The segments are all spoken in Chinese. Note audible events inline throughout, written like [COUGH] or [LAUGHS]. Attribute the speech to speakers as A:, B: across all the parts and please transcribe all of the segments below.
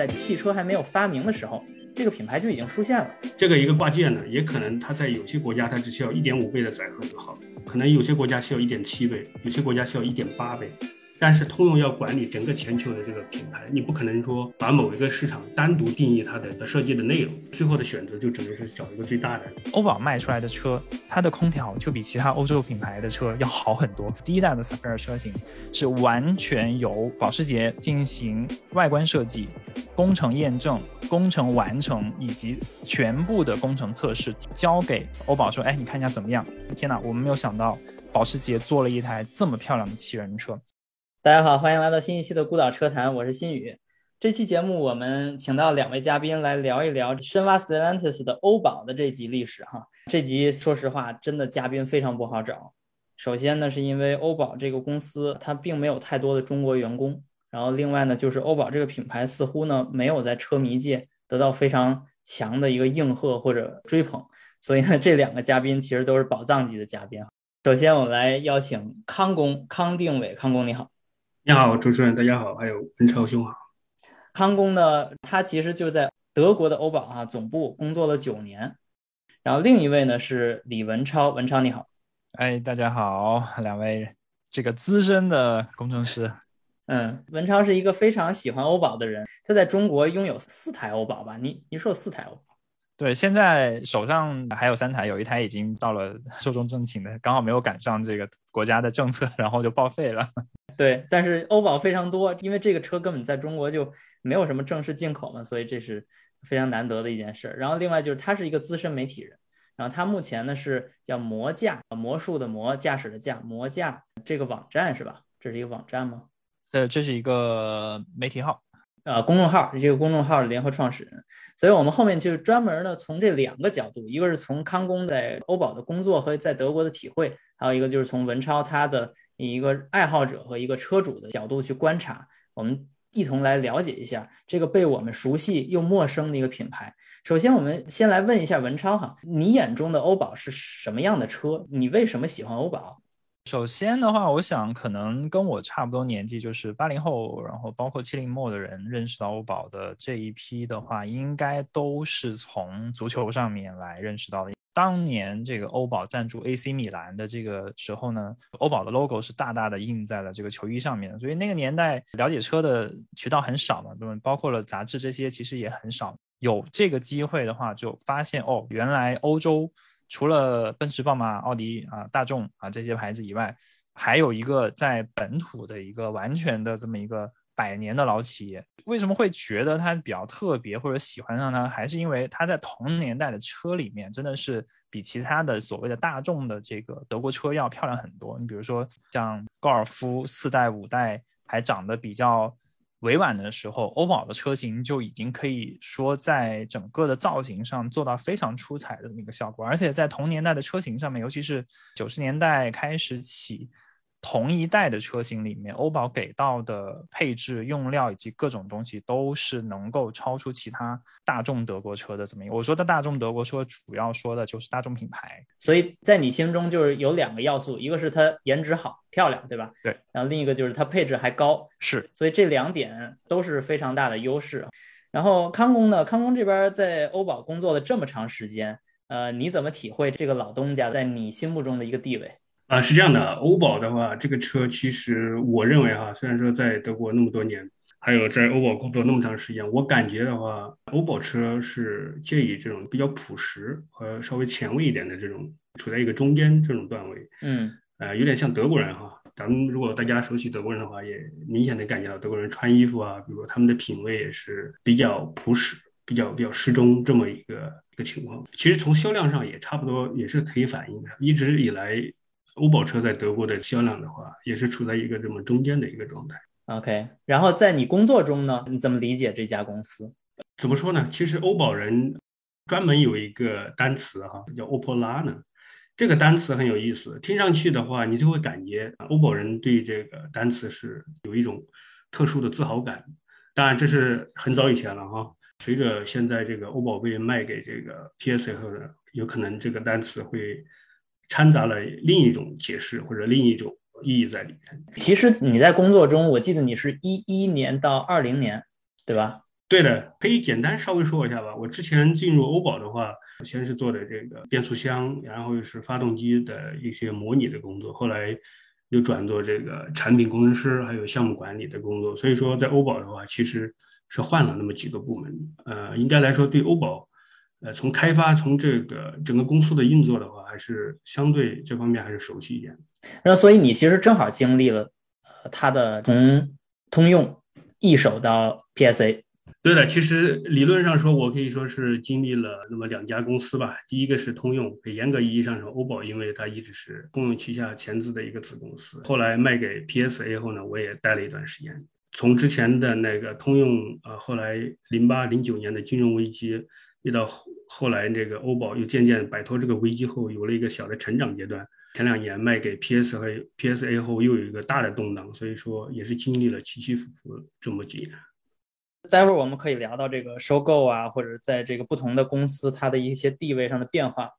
A: 在汽车还没有发明的时候，这个品牌就已经出现了。
B: 这个一个挂件呢，也可能它在有些国家它只需要一点五倍的载荷就好，可能有些国家需要一点七倍，有些国家需要一点八倍。但是通用要管理整个全球的这个品牌，你不可能说把某一个市场单独定义它的设计的内容，最后的选择就只能是找一个最大的。
C: 欧宝卖出来的车，它的空调就比其他欧洲品牌的车要好很多。第一代的 Sapphire 车型是完全由保时捷进行外观设计、工程验证、工程完成以及全部的工程测试交给欧宝说：“哎，你看一下怎么样？”天哪，我们没有想到保时捷做了一台这么漂亮的七人车。
A: 大家好，欢迎来到新一期的孤岛车谈，我是新宇。这期节目我们请到两位嘉宾来聊一聊深挖 Stellantis 的欧宝的这集历史哈。这集说实话，真的嘉宾非常不好找。首先呢，是因为欧宝这个公司它并没有太多的中国员工，然后另外呢，就是欧宝这个品牌似乎呢没有在车迷界得到非常强的一个应和或者追捧，所以呢，这两个嘉宾其实都是宝藏级的嘉宾。首先我们来邀请康工康定伟，康工你好。
B: 你好，主持人，大家好，还有文超兄好。
A: 康工呢，他其实就在德国的欧宝啊总部工作了九年。然后另一位呢是李文超，文超你好。
C: 哎，大家好，两位这个资深的工程师。
A: 嗯，文超是一个非常喜欢欧宝的人，他在中国拥有四台欧宝吧？你你说有四台欧宝？
C: 对，现在手上还有三台，有一台已经到了 [LAUGHS] 寿终正寝的，刚好没有赶上这个国家的政策，[LAUGHS] 然后就报废了。[LAUGHS]
A: 对，但是欧宝非常多，因为这个车根本在中国就没有什么正式进口嘛，所以这是非常难得的一件事。然后另外就是他是一个资深媒体人，然后他目前呢是叫魔驾，魔术的魔，驾驶的驾，魔驾这个网站是吧？这是一个网站吗？
C: 呃，这是一个媒体号。
A: 呃，公众号这个公众号联合创始人，所以我们后面就是专门呢从这两个角度，一个是从康工在欧宝的工作和在德国的体会，还有一个就是从文超他的一个爱好者和一个车主的角度去观察，我们一同来了解一下这个被我们熟悉又陌生的一个品牌。首先，我们先来问一下文超哈，你眼中的欧宝是什么样的车？你为什么喜欢欧宝？
C: 首先的话，我想可能跟我差不多年纪，就是八零后，然后包括七零末的人认识到欧宝的这一批的话，应该都是从足球上面来认识到的。当年这个欧宝赞助 AC 米兰的这个时候呢，欧宝的 logo 是大大的印在了这个球衣上面，所以那个年代了解车的渠道很少嘛，对吧？包括了杂志这些，其实也很少。有这个机会的话，就发现哦，原来欧洲。除了奔驰、宝马、奥迪啊、大众啊这些牌子以外，还有一个在本土的一个完全的这么一个百年的老企业。为什么会觉得它比较特别或者喜欢上它？还是因为它在同年代的车里面真的是比其他的所谓的大众的这个德国车要漂亮很多。你比如说像高尔夫四代、五代还长得比较。委婉的时候，欧宝的车型就已经可以说在整个的造型上做到非常出彩的这么一个效果，而且在同年代的车型上面，尤其是九十年代开始起。同一代的车型里面，欧宝给到的配置、用料以及各种东西都是能够超出其他大众德国车的。怎么样？我说的大众德国车，主要说的就是大众品牌。
A: 所以在你心中，就是有两个要素，一个是它颜值好、漂亮，对吧？
C: 对。
A: 然后另一个就是它配置还高。
C: 是。
A: 所以这两点都是非常大的优势。然后康工呢？康工这边在欧宝工作了这么长时间，呃，你怎么体会这个老东家在你心目中的一个地位？
B: 啊，是这样的，欧宝的话，这个车其实我认为哈，虽然说在德国那么多年，还有在欧宝工作那么长时间，我感觉的话，欧宝车是介于这种比较朴实和稍微前卫一点的这种，处在一个中间这种段位。
A: 嗯，
B: 呃，有点像德国人哈。咱们如果大家熟悉德国人的话，也明显的感觉到德国人穿衣服啊，比如说他们的品味也是比较朴实、比较比较适中这么一个一个情况。其实从销量上也差不多，也是可以反映的。一直以来。欧宝车在德国的销量的话，也是处在一个这么中间的一个状态。
A: OK，然后在你工作中呢，你怎么理解这家公司？
B: 怎么说呢？其实欧宝人专门有一个单词哈，叫 Opolana，这个单词很有意思，听上去的话，你就会感觉欧宝人对这个单词是有一种特殊的自豪感。当然，这是很早以前了哈。随着现在这个欧宝被卖给这个 PSA 后呢，有可能这个单词会。掺杂了另一种解释或者另一种意义在里面。
A: 其实你在工作中，我记得你是一一年到二零年，对吧？
B: 对的，可以简单稍微说一下吧。我之前进入欧宝的话，先是做的这个变速箱，然后又是发动机的一些模拟的工作，后来又转做这个产品工程师，还有项目管理的工作。所以说，在欧宝的话，其实是换了那么几个部门。呃，应该来说，对欧宝，呃，从开发，从这个整个公司的运作的话，还是相对这方面还是熟悉一点。
A: 那所以你其实正好经历了，呃，它的从通用一手到 PSA。
B: 对的，其实理论上说，我可以说是经历了那么两家公司吧。第一个是通用，严格意义上说，欧宝因为它一直是通用旗下前资的一个子公司。后来卖给 PSA 后呢，我也待了一段时间。从之前的那个通用，呃，后来零八零九年的金融危机，遇到后来这个欧宝又渐渐摆脱这个危机后，有了一个小的成长阶段。前两年卖给 PS 和 PSA 后，又有一个大的动荡，所以说也是经历了起起伏伏这么几年。
A: 待会儿我们可以聊到这个收购啊，或者在这个不同的公司它的一些地位上的变化。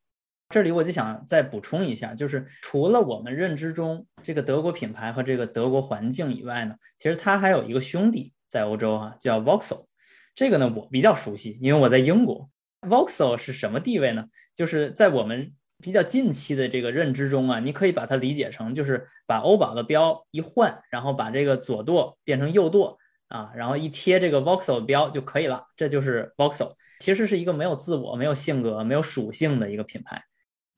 A: 这里我就想再补充一下，就是除了我们认知中这个德国品牌和这个德国环境以外呢，其实它还有一个兄弟在欧洲啊，叫 Vauxhall。这个呢我比较熟悉，因为我在英国。Vauxhall 是什么地位呢？就是在我们比较近期的这个认知中啊，你可以把它理解成就是把欧宝的标一换，然后把这个左舵变成右舵。啊，然后一贴这个 Vauxhall 标就可以了，这就是 Vauxhall。其实是一个没有自我、没有性格、没有属性的一个品牌，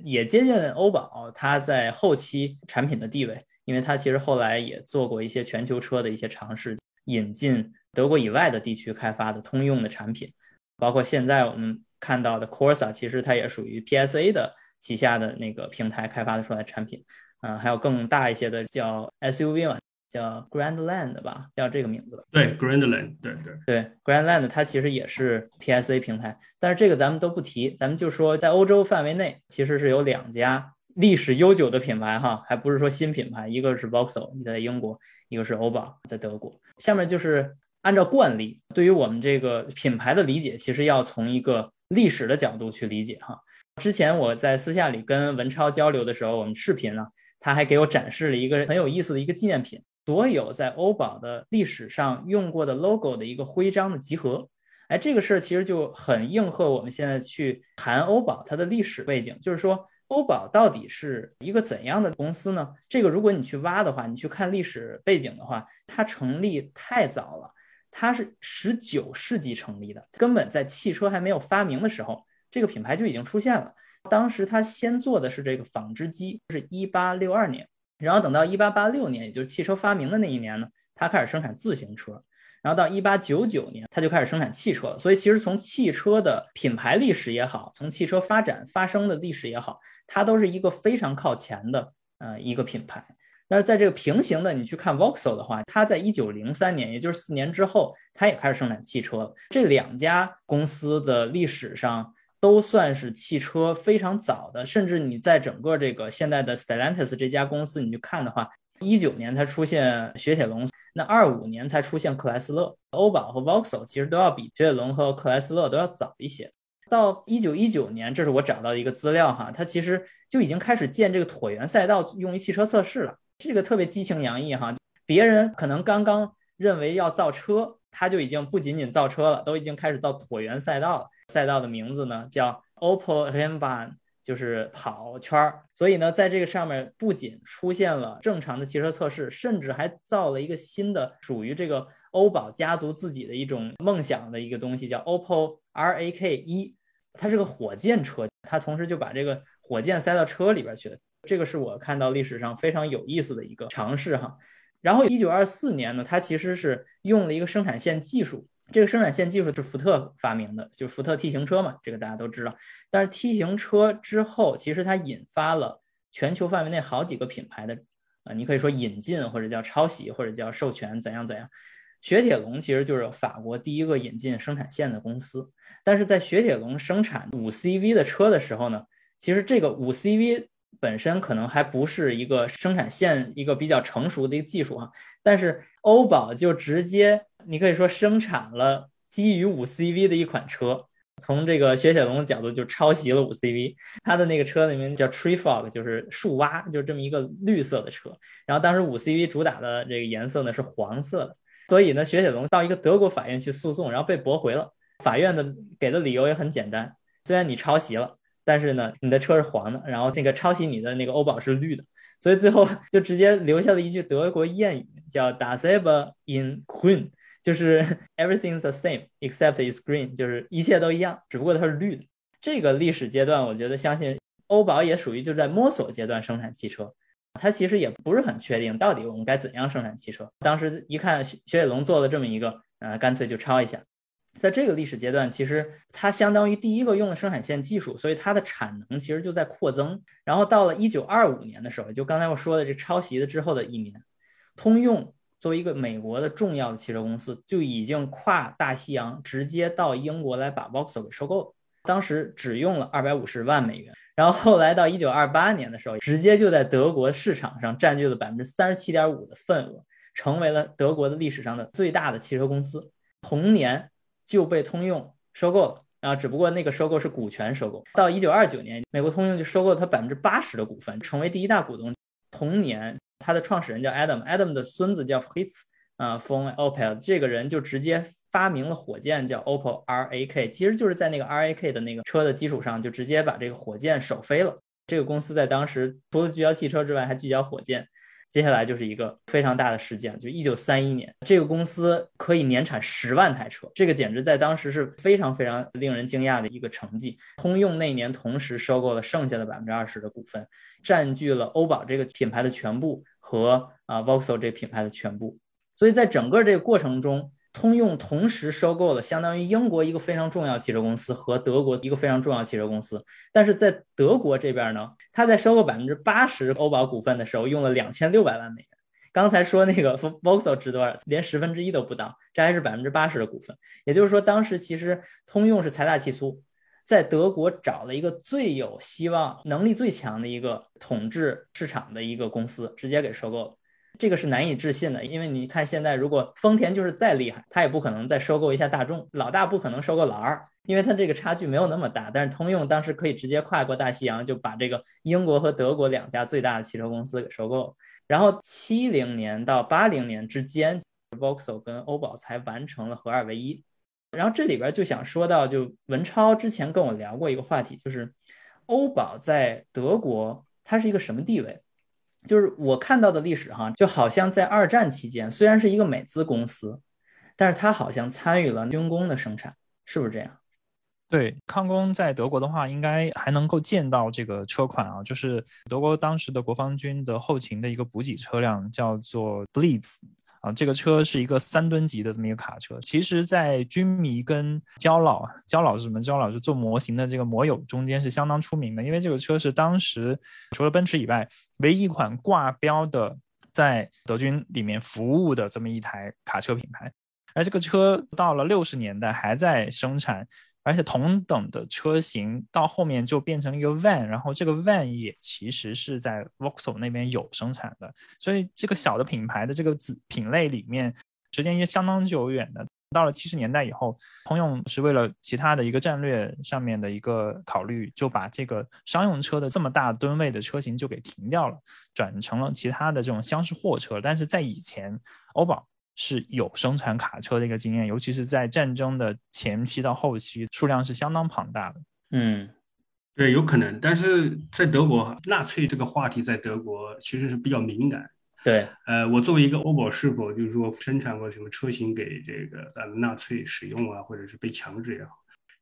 A: 也接近欧宝它在后期产品的地位，因为它其实后来也做过一些全球车的一些尝试，引进德国以外的地区开发的通用的产品，包括现在我们看到的 Corsa，其实它也属于 PSA 的旗下的那个平台开发的出来产品。嗯，还有更大一些的叫 SUV 嘛。叫 Grandland 吧，叫这个名字。
B: 对，Grandland，对对
A: 对，Grandland 它其实也是 PSA 平台，但是这个咱们都不提，咱们就说在欧洲范围内，其实是有两家历史悠久的品牌哈，还不是说新品牌，一个是 Vauxhall，你在英国；一个是欧宝，在德国。下面就是按照惯例，对于我们这个品牌的理解，其实要从一个历史的角度去理解哈。之前我在私下里跟文超交流的时候，我们视频呢，他还给我展示了一个很有意思的一个纪念品。所有在欧宝的历史上用过的 logo 的一个徽章的集合，哎，这个事儿其实就很应和我们现在去谈欧宝它的历史背景，就是说欧宝到底是一个怎样的公司呢？这个如果你去挖的话，你去看历史背景的话，它成立太早了，它是十九世纪成立的，根本在汽车还没有发明的时候，这个品牌就已经出现了。当时它先做的是这个纺织机，是一八六二年。然后等到一八八六年，也就是汽车发明的那一年呢，他开始生产自行车。然后到一八九九年，他就开始生产汽车了。所以其实从汽车的品牌历史也好，从汽车发展发生的历史也好，它都是一个非常靠前的呃一个品牌。但是在这个平行的，你去看 Vauxhall 的话，它在一九零三年，也就是四年之后，它也开始生产汽车了。这两家公司的历史上。都算是汽车非常早的，甚至你在整个这个现在的 Stellantis 这家公司，你去看的话，一九年才出现雪铁龙，那二五年才出现克莱斯勒，欧宝和 Vauxhall 其实都要比雪铁龙和克莱斯勒都要早一些。到一九一九年，这是我找到的一个资料哈，它其实就已经开始建这个椭圆赛道用于汽车测试了，这个特别激情洋溢哈。别人可能刚刚认为要造车，他就已经不仅仅造车了，都已经开始造椭圆赛道了。赛道的名字呢叫 Opel r e n b a n 就是跑圈儿。所以呢，在这个上面不仅出现了正常的汽车测试，甚至还造了一个新的属于这个欧宝家族自己的一种梦想的一个东西，叫 Opel Rak 一。它是个火箭车，它同时就把这个火箭塞到车里边去了。这个是我看到历史上非常有意思的一个尝试哈。然后一九二四年呢，它其实是用了一个生产线技术。这个生产线技术是福特发明的，就是福特 T 型车嘛，这个大家都知道。但是 T 型车之后，其实它引发了全球范围内好几个品牌的，啊，你可以说引进或者叫抄袭或者叫授权怎样怎样。雪铁龙其实就是法国第一个引进生产线的公司。但是在雪铁龙生产五 CV 的车的时候呢，其实这个五 CV 本身可能还不是一个生产线一个比较成熟的一个技术哈，但是欧宝就直接。你可以说生产了基于五 CV 的一款车，从这个雪铁龙的角度就抄袭了五 CV。它的那个车里面叫 Tree Fog，就是树蛙，就是这么一个绿色的车。然后当时五 CV 主打的这个颜色呢是黄色的，所以呢，雪铁龙到一个德国法院去诉讼，然后被驳回了。法院的给的理由也很简单，虽然你抄袭了，但是呢，你的车是黄的，然后那个抄袭你的那个欧宝是绿的，所以最后 [LAUGHS] 就直接留下了一句德国谚语，叫 Das selbe in Queen，就是 [LAUGHS] Everything's the same except it's green，就是一切都一样，只不过它是绿的。这个历史阶段，我觉得相信欧宝也属于就在摸索阶段生产汽车。他其实也不是很确定到底我们该怎样生产汽车。当时一看雪雪铁龙做了这么一个，呃，干脆就抄一下。在这个历史阶段，其实它相当于第一个用的生产线技术，所以它的产能其实就在扩增。然后到了一九二五年的时候，就刚才我说的这抄袭的之后的一年，通用作为一个美国的重要的汽车公司，就已经跨大西洋直接到英国来把 Vauxhall 给收购了。当时只用了二百五十万美元。然后后来到一九二八年的时候，直接就在德国市场上占据了百分之三十七点五的份额，成为了德国的历史上的最大的汽车公司。同年就被通用收购了，然后只不过那个收购是股权收购。到一九二九年，美国通用就收购了它百分之八十的股份，成为第一大股东。同年，它的创始人叫 Adam，Adam 的孙子叫 Fritz，啊，von Opel，这个人就直接。发明了火箭叫 Opel RAK，其实就是在那个 RAK 的那个车的基础上，就直接把这个火箭首飞了。这个公司在当时除了聚焦汽车之外，还聚焦火箭。接下来就是一个非常大的事件，就一九三一年，这个公司可以年产十万台车，这个简直在当时是非常非常令人惊讶的一个成绩。通用那年同时收购了剩下的百分之二十的股份，占据了欧宝这个品牌的全部和啊 Vauxhall 这个品牌的全部。所以在整个这个过程中，通用同时收购了相当于英国一个非常重要汽车公司和德国一个非常重要汽车公司，但是在德国这边呢，他在收购百分之八十欧宝股份的时候用了两千六百万美元。刚才说那个 Vauxhall 值多少？连十分之一都不到，这还是百分之八十的股份。也就是说，当时其实通用是财大气粗，在德国找了一个最有希望、能力最强的一个统治市场的一个公司，直接给收购了。这个是难以置信的，因为你看现在，如果丰田就是再厉害，他也不可能再收购一下大众，老大不可能收购老二，因为他这个差距没有那么大。但是通用当时可以直接跨过大西洋，就把这个英国和德国两家最大的汽车公司给收购了。然后七零年到八零年之间，Vauxhall 跟欧宝才完成了合二为一。然后这里边就想说到，就文超之前跟我聊过一个话题，就是欧宝在德国它是一个什么地位？就是我看到的历史哈，就好像在二战期间，虽然是一个美资公司，但是它好像参与了军工的生产，是不是这样？
C: 对，康工在德国的话，应该还能够见到这个车款啊，就是德国当时的国防军的后勤的一个补给车辆，叫做 Blitz。啊，这个车是一个三吨级的这么一个卡车。其实，在军迷跟焦老，焦老是什么？焦老是做模型的这个模友中间是相当出名的，因为这个车是当时除了奔驰以外唯一一款挂标的在德军里面服务的这么一台卡车品牌。而这个车到了六十年代还在生产。而且同等的车型到后面就变成了一个 van，然后这个 van 也其实是在 Vauxhall 那边有生产的，所以这个小的品牌的这个子品类里面，时间也相当久远的。到了七十年代以后，通用是为了其他的一个战略上面的一个考虑，就把这个商用车的这么大吨位的车型就给停掉了，转成了其他的这种厢式货车。但是在以前，欧宝。是有生产卡车的一个经验，尤其是在战争的前期到后期，数量是相当庞大的。
A: 嗯，
B: 对，有可能。但是在德国，纳粹这个话题在德国其实是比较敏感。
A: 对，
B: 呃，我作为一个欧宝，是否就是说生产过什么车型给这个咱们纳粹使用啊，或者是被强制也好？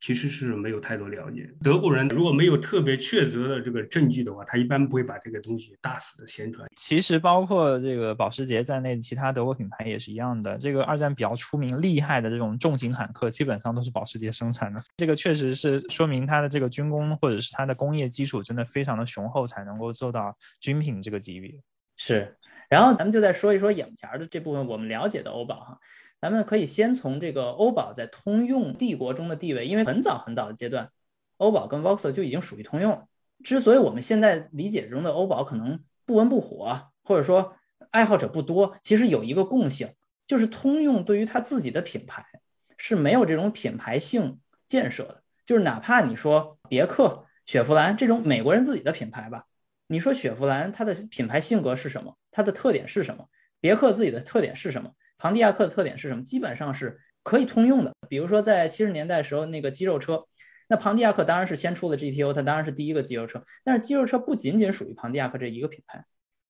B: 其实是没有太多了解。德国人如果没有特别确凿的这个证据的话，他一般不会把这个东西大肆的宣传。
C: 其实包括这个保时捷在内，其他德国品牌也是一样的。这个二战比较出名、厉害的这种重型坦克，基本上都是保时捷生产的。这个确实是说明它的这个军工或者是它的工业基础真的非常的雄厚，才能够做到军品这个级别。
A: 是。然后咱们就再说一说眼前的这部分，我们了解的欧宝哈。咱们可以先从这个欧宝在通用帝国中的地位，因为很早很早的阶段，欧宝跟 Vauxhall 就已经属于通用。之所以我们现在理解中的欧宝可能不温不火，或者说爱好者不多，其实有一个共性，就是通用对于它自己的品牌是没有这种品牌性建设的。就是哪怕你说别克、雪佛兰这种美国人自己的品牌吧，你说雪佛兰它的品牌性格是什么？它的特点是什么？别克自己的特点是什么？庞蒂亚克的特点是什么？基本上是可以通用的。比如说在七十年代时候那个肌肉车，那庞蒂亚克当然是先出了 GTO，它当然是第一个肌肉车。但是肌肉车不仅仅属于庞蒂亚克这一个品牌，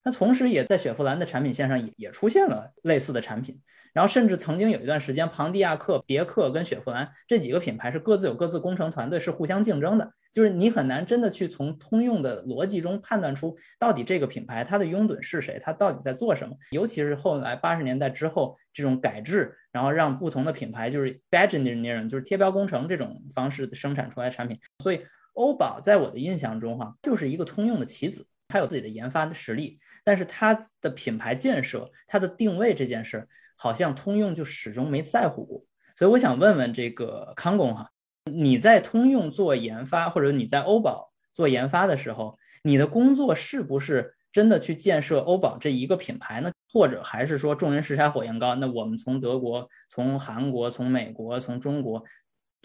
A: 它同时也在雪佛兰的产品线上也也出现了类似的产品。然后甚至曾经有一段时间，庞蒂亚克、别克跟雪佛兰这几个品牌是各自有各自工程团队，是互相竞争的。就是你很难真的去从通用的逻辑中判断出到底这个品牌它的拥趸是谁，它到底在做什么。尤其是后来八十年代之后这种改制，然后让不同的品牌就是 badge engineering，就是贴标工程这种方式生产出来产品。所以欧宝在我的印象中哈，就是一个通用的棋子，它有自己的研发的实力，但是它的品牌建设、它的定位这件事。好像通用就始终没在乎过，所以我想问问这个康工哈，你在通用做研发，或者你在欧宝做研发的时候，你的工作是不是真的去建设欧宝这一个品牌呢？或者还是说众人拾柴火焰高？那我们从德国、从韩国、从美国、从中国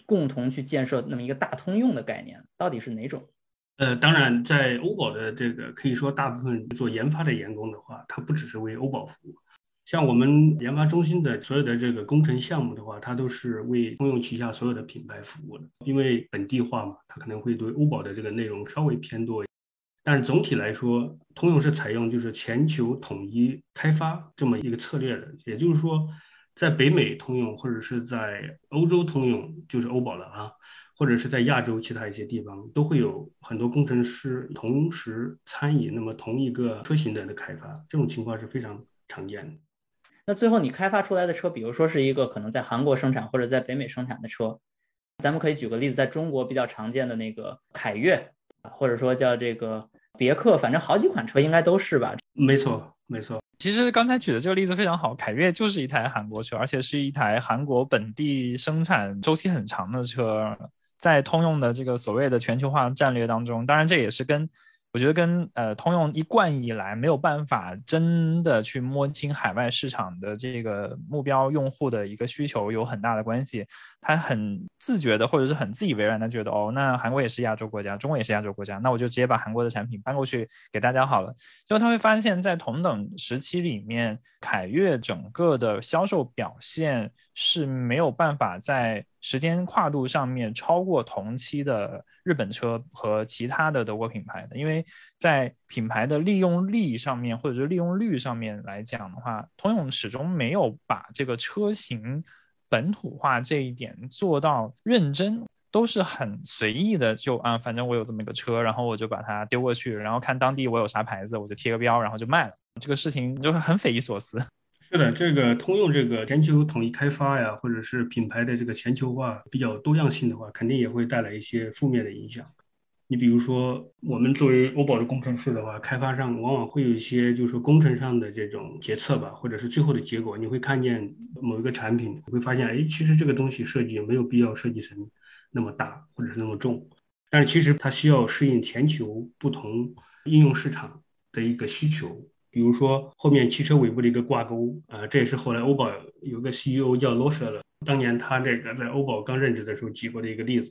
A: 共同去建设那么一个大通用的概念，到底是哪种？
B: 呃，当然，在欧宝的这个可以说大部分做研发的员工的话，他不只是为欧宝服务。像我们研发中心的所有的这个工程项目的话，它都是为通用旗下所有的品牌服务的。因为本地化嘛，它可能会对欧宝的这个内容稍微偏多。但是总体来说，通用是采用就是全球统一开发这么一个策略的。也就是说，在北美通用或者是在欧洲通用，就是欧宝了啊，或者是在亚洲其他一些地方，都会有很多工程师同时参与那么同一个车型的的开发。这种情况是非常常见的。
A: 那最后你开发出来的车，比如说是一个可能在韩国生产或者在北美生产的车，咱们可以举个例子，在中国比较常见的那个凯越，或者说叫这个别克，反正好几款车应该都是吧？
B: 没错，没错。
C: 其实刚才举的这个例子非常好，凯越就是一台韩国车，而且是一台韩国本地生产周期很长的车，在通用的这个所谓的全球化战略当中，当然这也是跟。我觉得跟呃通用一贯以来没有办法真的去摸清海外市场的这个目标用户的一个需求有很大的关系。他很自觉的或者是很自以为然的觉得，哦，那韩国也是亚洲国家，中国也是亚洲国家，那我就直接把韩国的产品搬过去给大家好了。结果他会发现，在同等时期里面，凯越整个的销售表现是没有办法在时间跨度上面超过同期的日本车和其他的德国品牌的，因为在品牌的利用力上面或者是利用率上面来讲的话，通用始终没有把这个车型。本土化这一点做到认真，都是很随意的，就啊，反正我有这么一个车，然后我就把它丢过去，然后看当地我有啥牌子，我就贴个标，然后就卖了。这个事情就很匪夷所思。
B: 是的，这个通用这个全球统一开发呀，或者是品牌的这个全球化比较多样性的话，肯定也会带来一些负面的影响。你比如说，我们作为欧宝的工程师的话，开发上往往会有一些，就是说工程上的这种决策吧，或者是最后的结果，你会看见某一个产品，你会发现，哎，其实这个东西设计没有必要设计成那么大或者是那么重，但是其实它需要适应全球不同应用市场的一个需求。比如说后面汽车尾部的一个挂钩，啊，这也是后来欧宝有个 CEO 叫罗舍的，当年他这个在欧宝刚任职的时候举过的一个例子。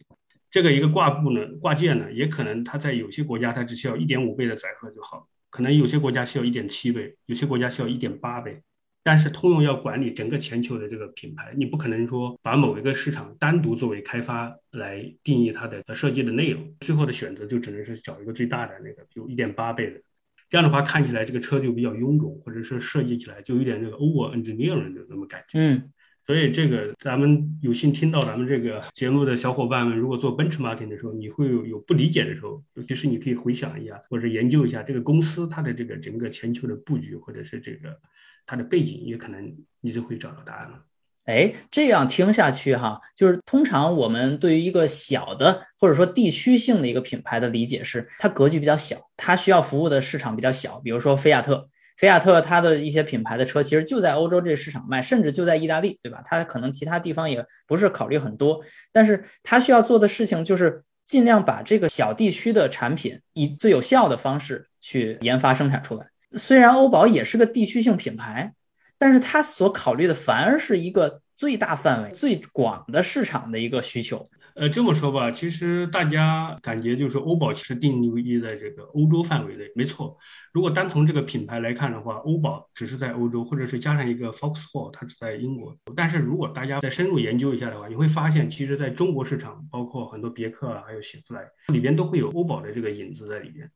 B: 这个一个挂布呢，挂件呢，也可能它在有些国家它只需要一点五倍的载荷就好，可能有些国家需要一点七倍，有些国家需要一点八倍。但是通用要管理整个全球的这个品牌，你不可能说把某一个市场单独作为开发来定义它的设计的内容，最后的选择就只能是找一个最大的那个，比如一点八倍的。这样的话看起来这个车就比较臃肿，或者是设计起来就有点那个 over engineering 的那么感觉。
A: 嗯。
B: 所以这个咱们有幸听到咱们这个节目的小伙伴们，如果做 benchmarking 的时候，你会有有不理解的时候，尤其是你可以回想一下，或者研究一下这个公司它的这个整个全球的布局，或者是这个它的背景，也可能你就会找到答案了。
A: 哎，这样听下去哈，就是通常我们对于一个小的或者说地区性的一个品牌的理解是，它格局比较小，它需要服务的市场比较小，比如说菲亚特。菲亚特它的一些品牌的车其实就在欧洲这市场卖，甚至就在意大利，对吧？它可能其他地方也不是考虑很多，但是它需要做的事情就是尽量把这个小地区的产品以最有效的方式去研发生产出来。虽然欧宝也是个地区性品牌，但是它所考虑的反而是一个最大范围、最广的市场的一个需求。
B: 呃，这么说吧，其实大家感觉就是欧宝其实定义在这个欧洲范围内，没错。如果单从这个品牌来看的话，欧宝只是在欧洲，或者是加上一个 Foxhall，它是在英国。但是如果大家再深入研究一下的话，你会发现，其实在中国市场，包括很多别克啊，还有雪佛兰里边都会有欧宝的这个影子在里边。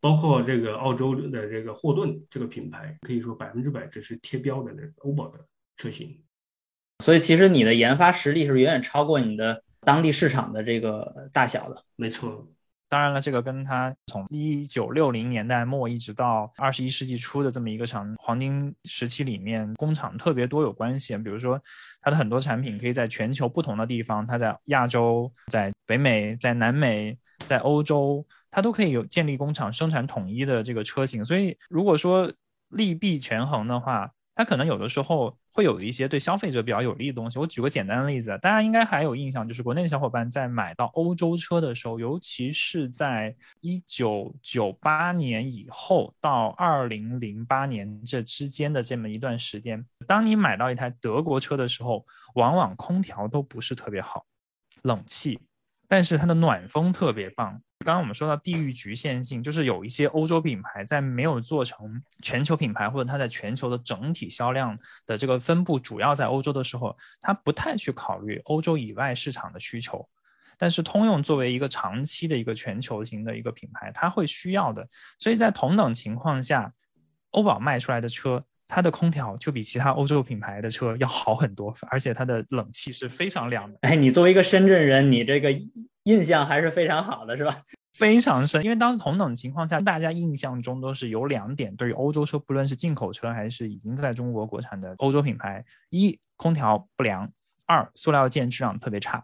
B: 包括这个澳洲的这个霍顿这个品牌，可以说百分之百只是贴标的那个欧宝的车型。
A: 所以其实你的研发实力是远远超过你的。当地市场的这个大小的，
B: 没错。
C: 当然了，这个跟它从一九六零年代末一直到二十一世纪初的这么一个长黄金时期里面，工厂特别多有关系。比如说，它的很多产品可以在全球不同的地方，它在亚洲、在北美、在南美、在欧洲，它都可以有建立工厂生产统一的这个车型。所以，如果说利弊权衡的话，它可能有的时候。会有一些对消费者比较有利的东西。我举个简单的例子，大家应该还有印象，就是国内的小伙伴在买到欧洲车的时候，尤其是在一九九八年以后到二零零八年这之间的这么一段时间，当你买到一台德国车的时候，往往空调都不是特别好，冷气，但是它的暖风特别棒。刚刚我们说到地域局限性，就是有一些欧洲品牌在没有做成全球品牌，或者它在全球的整体销量的这个分布主要在欧洲的时候，它不太去考虑欧洲以外市场的需求。但是通用作为一个长期的一个全球型的一个品牌，它会需要的。所以在同等情况下，欧宝卖出来的车，它的空调就比其他欧洲品牌的车要好很多，而且它的冷气是非常凉的。
A: 哎，你作为一个深圳人，你这个。印象还是非常好的，是吧？[LAUGHS]
C: 非常深，因为当时同等情况下，大家印象中都是有两点，对于欧洲车，不论是进口车还是已经在中国国产的欧洲品牌，一空调不良，二塑料件质量特别差。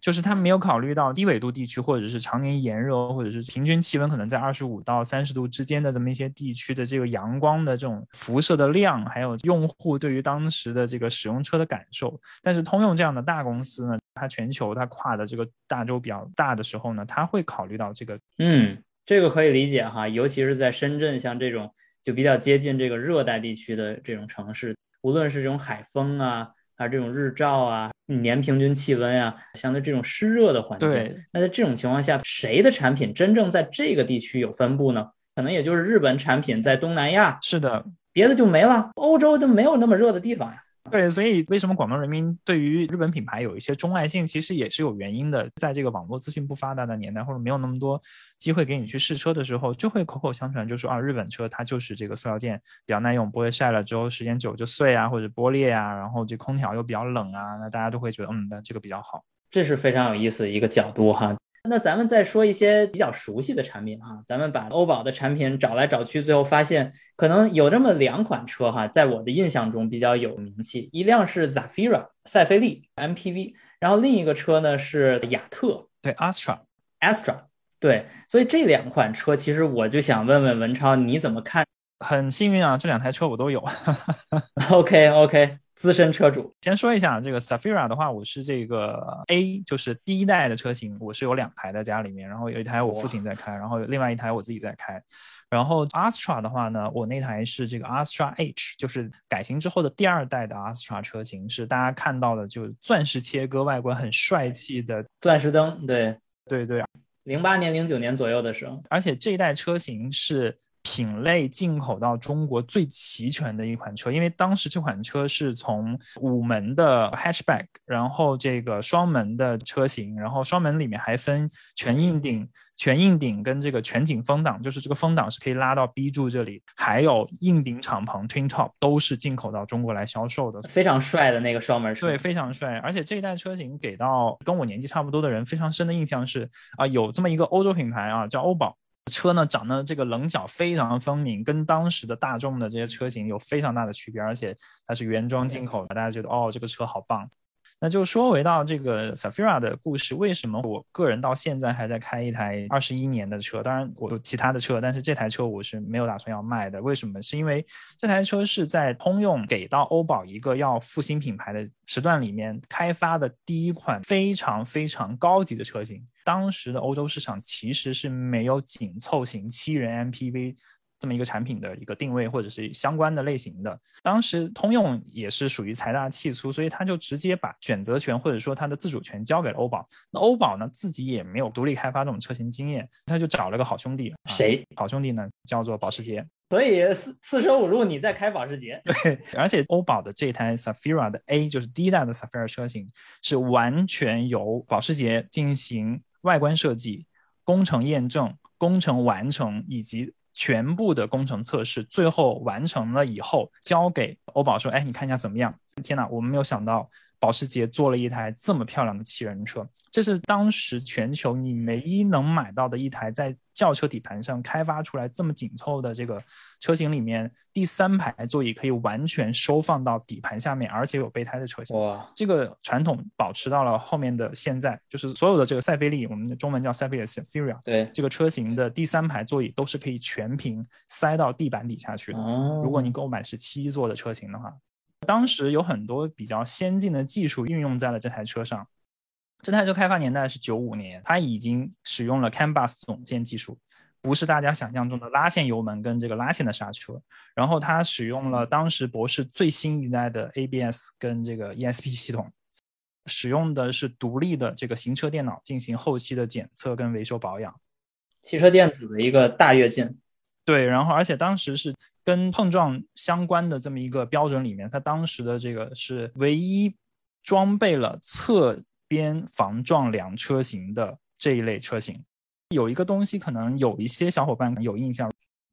C: 就是他没有考虑到低纬度地区，或者是常年炎热，或者是平均气温可能在二十五到三十度之间的这么一些地区的这个阳光的这种辐射的量，还有用户对于当时的这个使用车的感受。但是通用这样的大公司呢，它全球它跨的这个大洲比较大的时候呢，它会考虑到这个。
A: 嗯，这个可以理解哈，尤其是在深圳像这种就比较接近这个热带地区的这种城市，无论是这种海风啊。还是这种日照啊，年平均气温啊，相对这种湿热的环境，那在这种情况下，谁的产品真正在这个地区有分布呢？可能也就是日本产品在东南亚，
C: 是的，
A: 别的就没了。欧洲都没有那么热的地方呀。
C: 对，所以为什么广东人民对于日本品牌有一些钟爱性，其实也是有原因的。在这个网络资讯不发达的年代，或者没有那么多机会给你去试车的时候，就会口口相传，就说啊，日本车它就是这个塑料件比较耐用，不会晒了之后时间久就碎啊，或者剥裂啊，然后这空调又比较冷啊，那大家都会觉得嗯，那这个比较好。
A: 这是非常有意思的一个角度哈。那咱们再说一些比较熟悉的产品啊，咱们把欧宝的产品找来找去，最后发现可能有这么两款车哈，在我的印象中比较有名气，一辆是 Zafira 赛菲利 MPV，然后另一个车呢是雅特，
C: 对 Astra，Astra，
A: 对，所以这两款车其实我就想问问文超你怎么看？
C: 很幸运啊，这两台车我都有。[LAUGHS]
A: OK OK。资深车主，
C: 先说一下这个 Safira 的话，我是这个 A，就是第一代的车型，我是有两台在家里面，然后有一台我父亲在开，然后另外一台我自己在开。然后 Astra 的话呢，我那台是这个 Astra H，就是改型之后的第二代的 Astra 车型，是大家看到的就是钻石切割外观很帅气的
A: 钻石灯。对
C: 对对，
A: 零八年、零九年左右的时候，
C: 而且这一代车型是。品类进口到中国最齐全的一款车，因为当时这款车是从五门的 hatchback，然后这个双门的车型，然后双门里面还分全硬顶、全硬顶跟这个全景风挡，就是这个风挡是可以拉到 B 柱这里，还有硬顶敞篷 twin top 都是进口到中国来销售的，
A: 非常帅的那个双门车，
C: 对，非常帅。而且这一代车型给到跟我年纪差不多的人非常深的印象是啊，有这么一个欧洲品牌啊，叫欧宝。车呢长得这个棱角非常分明，跟当时的大众的这些车型有非常大的区别，而且它是原装进口的，大家觉得哦这个车好棒。那就说回到这个 Safira 的故事，为什么我个人到现在还在开一台二十一年的车？当然我有其他的车，但是这台车我是没有打算要卖的。为什么？是因为这台车是在通用给到欧宝一个要复兴品牌的时段里面开发的第一款非常非常高级的车型。当时的欧洲市场其实是没有紧凑型七人 MPV 这么一个产品的一个定位或者是相关的类型的。当时通用也是属于财大气粗，所以他就直接把选择权或者说它的自主权交给了欧宝。那欧宝呢自己也没有独立开发这种车型经验，他就找了个好兄弟，
A: 谁？
C: 好兄弟呢叫做保时捷。
A: 所以四四舍五入你在开保时捷。
C: 对，而且欧宝的这台 Safira 的 A 就是第一代的 Safira 车型，是完全由保时捷进行外观设计、工程验证、工程完成以及全部的工程测试，最后完成了以后交给欧宝说：“哎，你看一下怎么样？”天哪，我们没有想到保时捷做了一台这么漂亮的七人车。这是当时全球你唯一能买到的一台在轿车底盘上开发出来这么紧凑的这个车型里面，第三排座椅可以完全收放到底盘下面，而且有备胎的车型。
A: 哇，
C: 这个传统保持到了后面的现在，就是所有的这个赛菲利，我们的中文叫赛菲利 s f i r a
A: 对，
C: 这个车型的第三排座椅都是可以全屏塞到地板底下去的。
A: 哦，
C: 如果你购买是七座的车型的话，当时有很多比较先进的技术运用在了这台车上。这台车开发年代是九五年，它已经使用了 CAN bus 总线技术，不是大家想象中的拉线油门跟这个拉线的刹车。然后它使用了当时博世最新一代的 ABS 跟这个 ESP 系统，使用的是独立的这个行车电脑进行后期的检测跟维修保养。
A: 汽车电子的一个大跃进。
C: 对，然后而且当时是跟碰撞相关的这么一个标准里面，它当时的这个是唯一装备了侧边防撞梁车型的这一类车型。有一个东西可能有一些小伙伴有印象，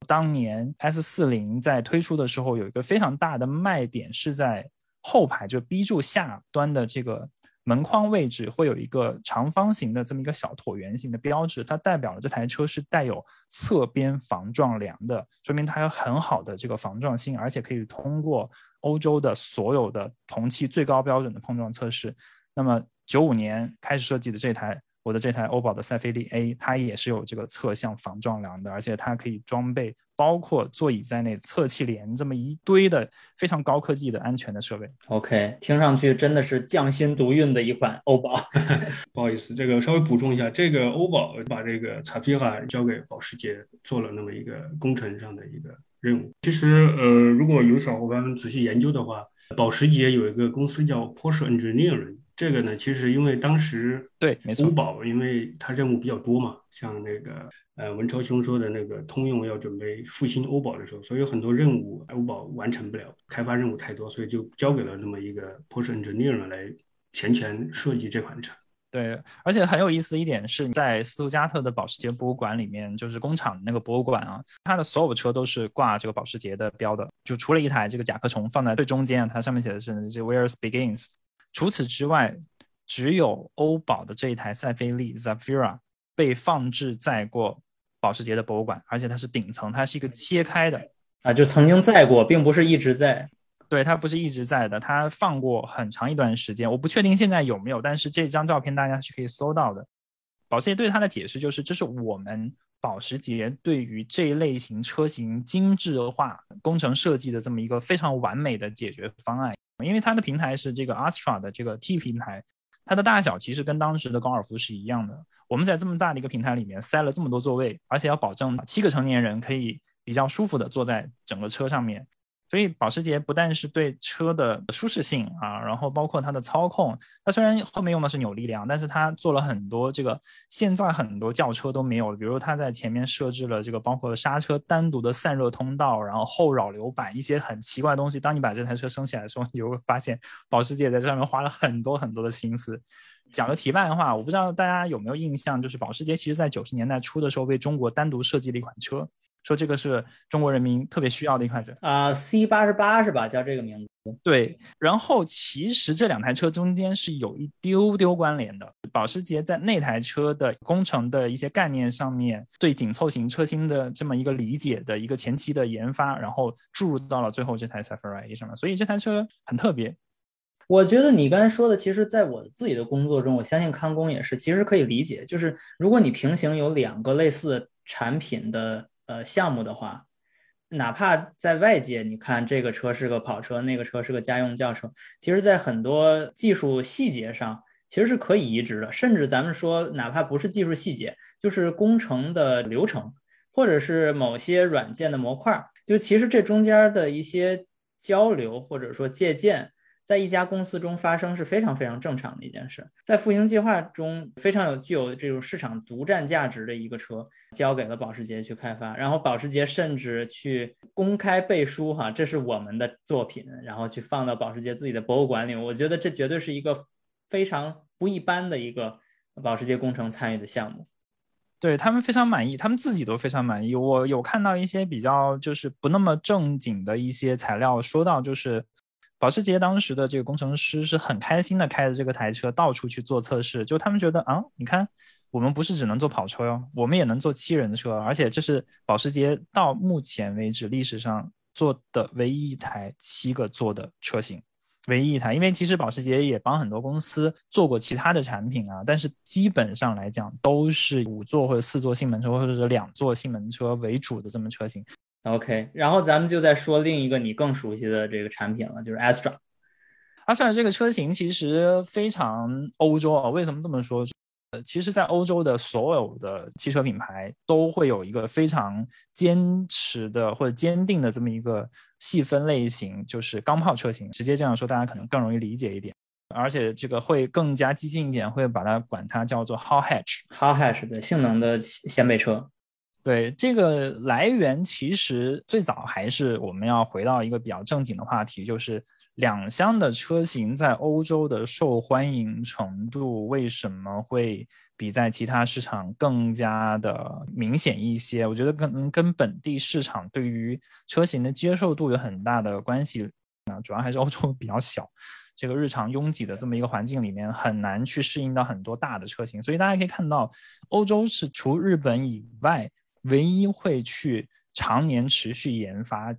C: 当年 S 四零在推出的时候，有一个非常大的卖点是在后排，就 B 柱下端的这个。门框位置会有一个长方形的这么一个小椭圆形的标志，它代表了这台车是带有侧边防撞梁的，说明它有很好的这个防撞性，而且可以通过欧洲的所有的同期最高标准的碰撞测试。那么九五年开始设计的这台。我的这台欧宝的塞菲利 A，它也是有这个侧向防撞梁的，而且它可以装备包括座椅在内侧气帘这么一堆的非常高科技的安全的设备。
A: OK，听上去真的是匠心独运的一款欧宝。[LAUGHS]
B: 不好意思，这个稍微补充一下，这个欧宝把这个查皮哈交给保时捷做了那么一个工程上的一个任务。其实，呃，如果有小伙伴仔细研究的话，保时捷有一个公司叫 Porsche Engineering。这个呢，其实因为当时
C: 对，没错，
B: 欧宝因为它任务比较多嘛，像那个呃文超兄说的那个通用要准备复兴欧宝的时候，所以有很多任务欧宝完成不了，开发任务太多，所以就交给了那么一个 Porsche engineer 来前前设计这款车。
C: 对，而且很有意思的一点是在斯图加特的保时捷博物馆里面，就是工厂那个博物馆啊，它的所有车都是挂这个保时捷的标的，就除了一台这个甲壳虫放在最中间，它上面写的是这 Where's begins。除此之外，只有欧宝的这一台赛菲利 Zafira 被放置在过保时捷的博物馆，而且它是顶层，它是一个切开的
A: 啊，就曾经在过，并不是一直在。
C: 对，它不是一直在的，它放过很长一段时间，我不确定现在有没有，但是这张照片大家是可以搜到的。保时捷对它的解释就是，这是我们保时捷对于这一类型车型精致化工程设计的这么一个非常完美的解决方案。因为它的平台是这个 Astra 的这个 T 平台，它的大小其实跟当时的高尔夫是一样的。我们在这么大的一个平台里面塞了这么多座位，而且要保证七个成年人可以比较舒服的坐在整个车上面。所以保时捷不但是对车的舒适性啊，然后包括它的操控，它虽然后面用的是扭力梁，但是它做了很多这个现在很多轿车都没有的，比如它在前面设置了这个包括刹车单独的散热通道，然后后扰流板一些很奇怪的东西。当你把这台车升起来的时候，你就会发现保时捷在这上面花了很多很多的心思。讲个题外话，我不知道大家有没有印象，就是保时捷其实在九十年代初的时候为中国单独设计了一款车。说这个是中国人民特别需要的一款车
A: 啊，C 八十八是吧？叫这个名字。
C: 对，然后其实这两台车中间是有一丢丢关联的。保时捷在那台车的工程的一些概念上面，对紧凑型车型的这么一个理解的一个前期的研发，然后注入到了最后这台 s a f a r A 上面。所以这台车很特别。
A: 我觉得你刚才说的，其实在我自己的工作中，我相信康工也是，其实可以理解。就是如果你平行有两个类似产品的。呃，项目的话，哪怕在外界，你看这个车是个跑车，那个车是个家用轿车，其实，在很多技术细节上，其实是可以移植的。甚至咱们说，哪怕不是技术细节，就是工程的流程，或者是某些软件的模块，就其实这中间的一些交流或者说借鉴。在一家公司中发生是非常非常正常的一件事。在复兴计划中，非常有具有这种市场独占价值的一个车，交给了保时捷去开发。然后保时捷甚至去公开背书，哈，这是我们的作品，然后去放到保时捷自己的博物馆里。我觉得这绝对是一个非常不一般的一个保时捷工程参与的项目。
C: 对他们非常满意，他们自己都非常满意。我有看到一些比较就是不那么正经的一些材料，说到就是。保时捷当时的这个工程师是很开心的，开着这个台车到处去做测试。就他们觉得啊，你看，我们不是只能做跑车哟，我们也能做七人的车，而且这是保时捷到目前为止历史上做的唯一一台七个座的车型，唯一一台。因为其实保时捷也帮很多公司做过其他的产品啊，但是基本上来讲都是五座或者四座性能车，或者是两座性能车为主的这么车型。
A: OK，然后咱们就再说另一个你更熟悉的这个产品了，就是 Astra。
C: Astra 这个车型其实非常欧洲啊，为什么这么说？呃，其实，在欧洲的所有的汽车品牌都会有一个非常坚持的或者坚定的这么一个细分类型，就是钢炮车型。直接这样说，大家可能更容易理解一点，而且这个会更加激进一点，会把它管它叫做 Hot Hatch。
A: Hot Hatch 的性能的掀背车。
C: 对这个来源，其实最早还是我们要回到一个比较正经的话题，就是两厢的车型在欧洲的受欢迎程度为什么会比在其他市场更加的明显一些？我觉得跟跟本地市场对于车型的接受度有很大的关系。那主要还是欧洲比较小，这个日常拥挤的这么一个环境里面，很难去适应到很多大的车型。所以大家可以看到，欧洲是除日本以外。唯一会去常年持续研发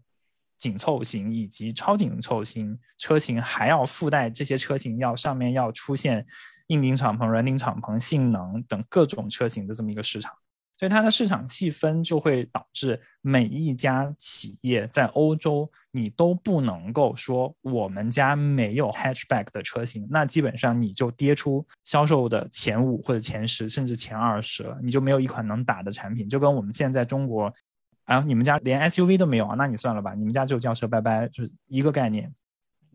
C: 紧凑型以及超紧凑型车型，还要附带这些车型要上面要出现硬顶敞篷、软顶敞篷、性能等各种车型的这么一个市场，所以它的市场细分就会导致每一家企业在欧洲，你都不能够说我们家没有 hatchback 的车型，那基本上你就跌出销售的前五或者前十，甚至前二十了，你就没有一款能打的产品。就跟我们现在中国，啊，你们家连 SUV 都没有啊，那你算了吧，你们家就轿车拜拜，就是一个概念。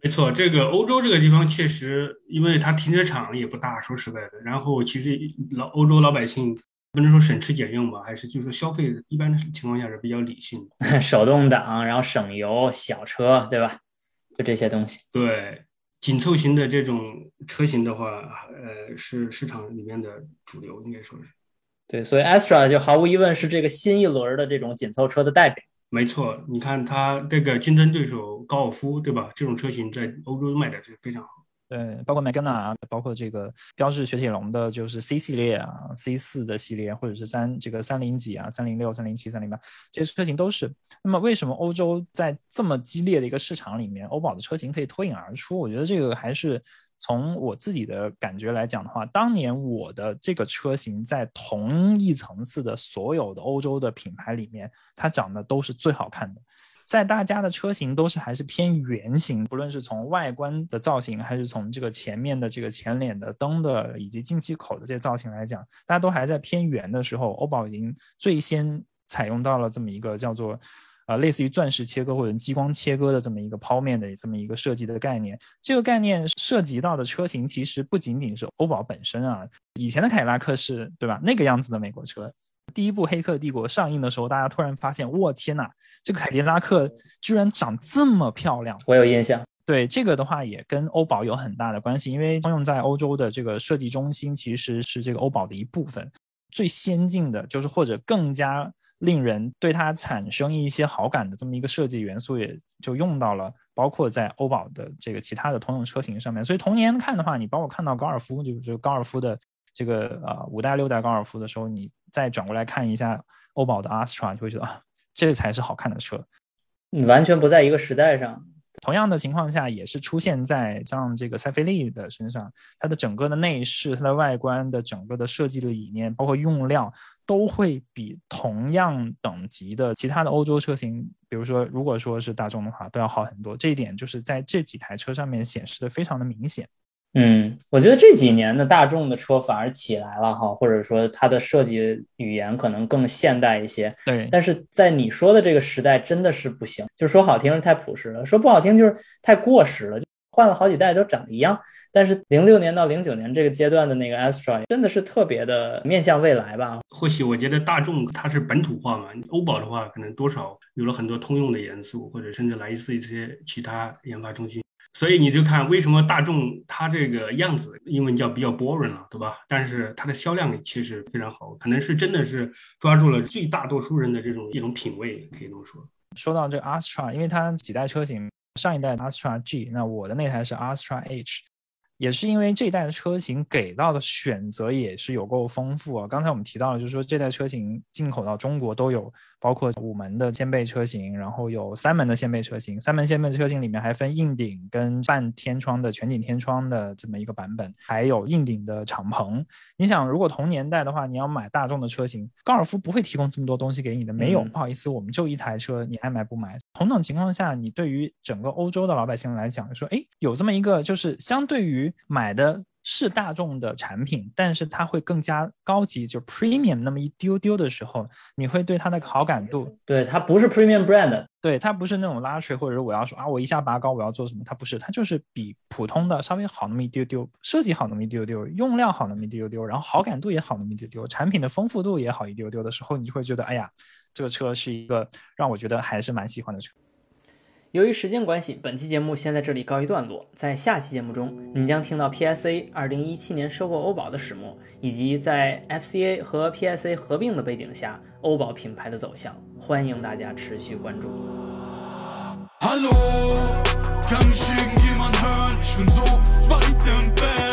B: 没错，这个欧洲这个地方确实，因为它停车场也不大，说实在的，然后其实老欧洲老百姓。不能说省吃俭用吧，还是就是说消费一般情况下是比较理性
A: 的，[LAUGHS] 手动挡，然后省油，小车，对吧？就这些东西。
B: 对，紧凑型的这种车型的话，呃，是市场里面的主流，应该说是。
A: 对，所以 Astra 就毫无疑问是这个新一轮的这种紧凑车的代表。
B: 没错，你看它这个竞争对手高尔夫，对吧？这种车型在欧洲卖的是非常好。
C: 对，包括麦根纳啊，包括这个标致雪铁龙的，就是 C 系列啊，C 四的系列，或者是三这个三零几啊，三零六、三零七、三零八这些车型都是。那么为什么欧洲在这么激烈的一个市场里面，欧宝的车型可以脱颖而出？我觉得这个还是从我自己的感觉来讲的话，当年我的这个车型在同一层次的所有的欧洲的品牌里面，它长得都是最好看的。在大家的车型都是还是偏圆形，不论是从外观的造型，还是从这个前面的这个前脸的灯的以及进气口的这些造型来讲，大家都还在偏圆的时候，欧宝已经最先采用到了这么一个叫做，呃，类似于钻石切割或者激光切割的这么一个抛面的这么一个设计的概念。这个概念涉及到的车型其实不仅仅是欧宝本身啊，以前的凯迪拉克是对吧？那个样子的美国车。第一部《黑客帝国》上映的时候，大家突然发现，我天哪，这个凯迪拉克居然长这么漂亮！
A: 我有印象。
C: 对这个的话，也跟欧宝有很大的关系，因为通用在欧洲的这个设计中心其实是这个欧宝的一部分。最先进的就是或者更加令人对它产生一些好感的这么一个设计元素，也就用到了，包括在欧宝的这个其他的通用车型上面。所以同年看的话，你包括看到高尔夫，就是高尔夫的这个呃五代六代高尔夫的时候，你。再转过来看一下欧宝的 Astra，就会觉得啊，这才是好看的车。
A: 你完全不在一个时代上。
C: 同样的情况下，也是出现在像这个塞菲利的身上，它的整个的内饰、它的外观的整个的设计的理念，包括用料，都会比同样等级的其他的欧洲车型，比如说如果说是大众的话，都要好很多。这一点就是在这几台车上面显示的非常的明显。
D: 嗯，我觉得这几年的大众的车反而起来了哈，或者说它的设计语言可能更现代一些。
C: 对，
D: 但是在你说的这个时代真的是不行，就说好听是太朴实了，说不好听就是太过时了，换了好几代都长得一样。但是零六年到零九年这个阶段的那个 Astra 真的是特别的面向未来吧？
B: 或许我觉得大众它是本土化嘛，欧宝的话可能多少有了很多通用的元素，或者甚至来自一些其他研发中心。所以你就看为什么大众它这个样子，英文叫比较 boring 了，对吧？但是它的销量其实非常好，可能是真的是抓住了最大多数人的这种一种品味，可以这么说。
C: 说到这个 Astra，因为它几代车型，上一代 Astra G，那我的那台是 Astra H。也是因为这一代的车型给到的选择也是有够丰富啊！刚才我们提到了，就是说这代车型进口到中国都有，包括五门的掀背车型，然后有三门的掀背车型。三门掀背车型里面还分硬顶跟半天窗的全景天窗的这么一个版本，还有硬顶的敞篷。你想，如果同年代的话，你要买大众的车型，高尔夫不会提供这么多东西给你的，没有，不好意思，我们就一台车，你爱买不买。同等情况下，你对于整个欧洲的老百姓来讲，说，哎，有这么一个，就是相对于买的是大众的产品，但是它会更加高级，就 premium 那么一丢丢的时候，你会对它的好感度，
D: 对它不是 premium brand，
C: 对它不是那种拉锤，或者是我要说啊，我一下拔高我要做什么，它不是，它就是比普通的稍微好那么一丢丢，设计好那么一丢丢，用料好那么一丢丢，然后好感度也好那么一丢丢，产品的丰富度也好一丢丢的时候，你就会觉得，哎呀。这个车是一个让我觉得还是蛮喜欢的车。
D: 由于时间关系，本期节目先在这里告一段落。在下期节目中，您将听到 PSA 二零一七年收购欧宝的始末，以及在 FCA 和 PSA 合并的背景下，欧宝品牌的走向。欢迎大家持续关注。Wut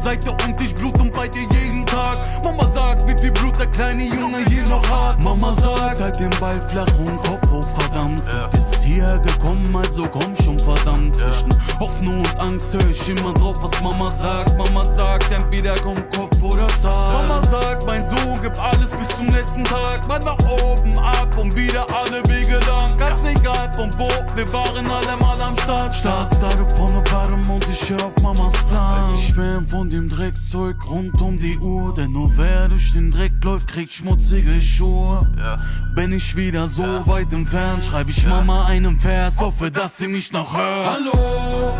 D: Seite und ich blute bei dir jeden Tag. Mama sagt, wie viel Blut der kleine Junge hier noch hat. Mama sagt, halt den Ball flach und Kopf hoch, verdammt. Ja. Bist hierher gekommen, also komm schon, verdammt. Zwischen Hoffnung und Angst hör ich immer drauf, was Mama sagt. Mama sagt, entweder kommt Kopf oder Zahl. Mama sagt, mein Sohn, gib alles zum letzten Tag. Mal nach oben, ab und wieder alle Wege lang. Ganz egal von wo, wir waren alle mal am Start. Startstage vorne Paramount, ich hör auf Mamas Plan. Ich schwärm von dem Dreckszeug rund um die Uhr. Denn nur wer durch den Dreck läuft, kriegt schmutzige Schuhe. Ja. Bin ich wieder so ja. weit entfernt, schreib ich ja. Mama einen Vers, hoffe, dass sie mich noch hört. Hallo,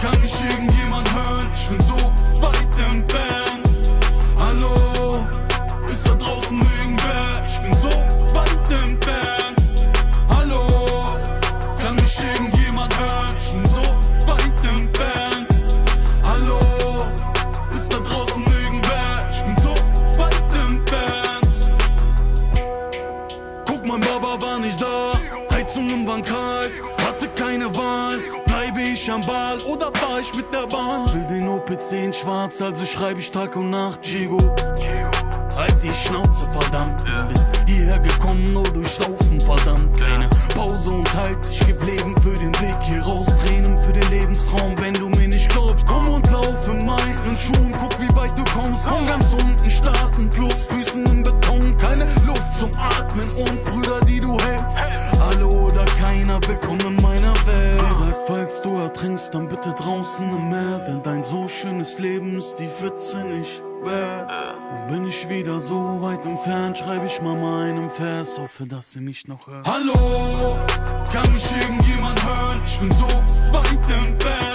D: kann mich irgendjemand hören? Ich bin so OPC in schwarz, also schreibe ich Tag und Nacht, Gigo. Halt die Schnauze, verdammt. Du bist hierher gekommen, nur durchlaufen, verdammt. Keine Pause und halt, ich geb Leben für den Weg hier raus. Tränen für den Lebenstraum, wenn du mir ist die Pfütze nicht wert. Und bin ich wieder so weit entfernt, schreibe ich Mama einen Vers, hoffe, dass sie mich noch hört. Hallo, kann mich irgendjemand hören? Ich bin so weit entfernt.